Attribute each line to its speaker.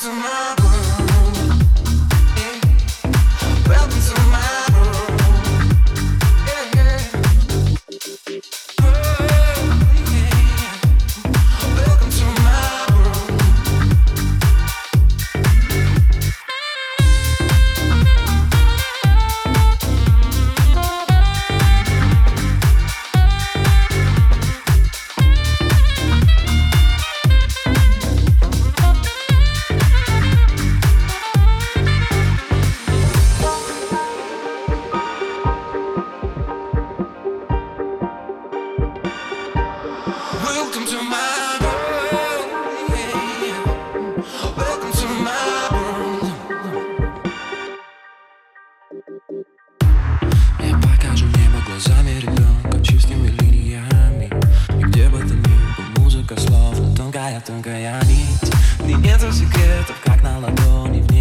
Speaker 1: tonight глазами ребенка линиями. Где бы Музыка словно тонкая-тонкая нить. И нету секретов, как на ладони В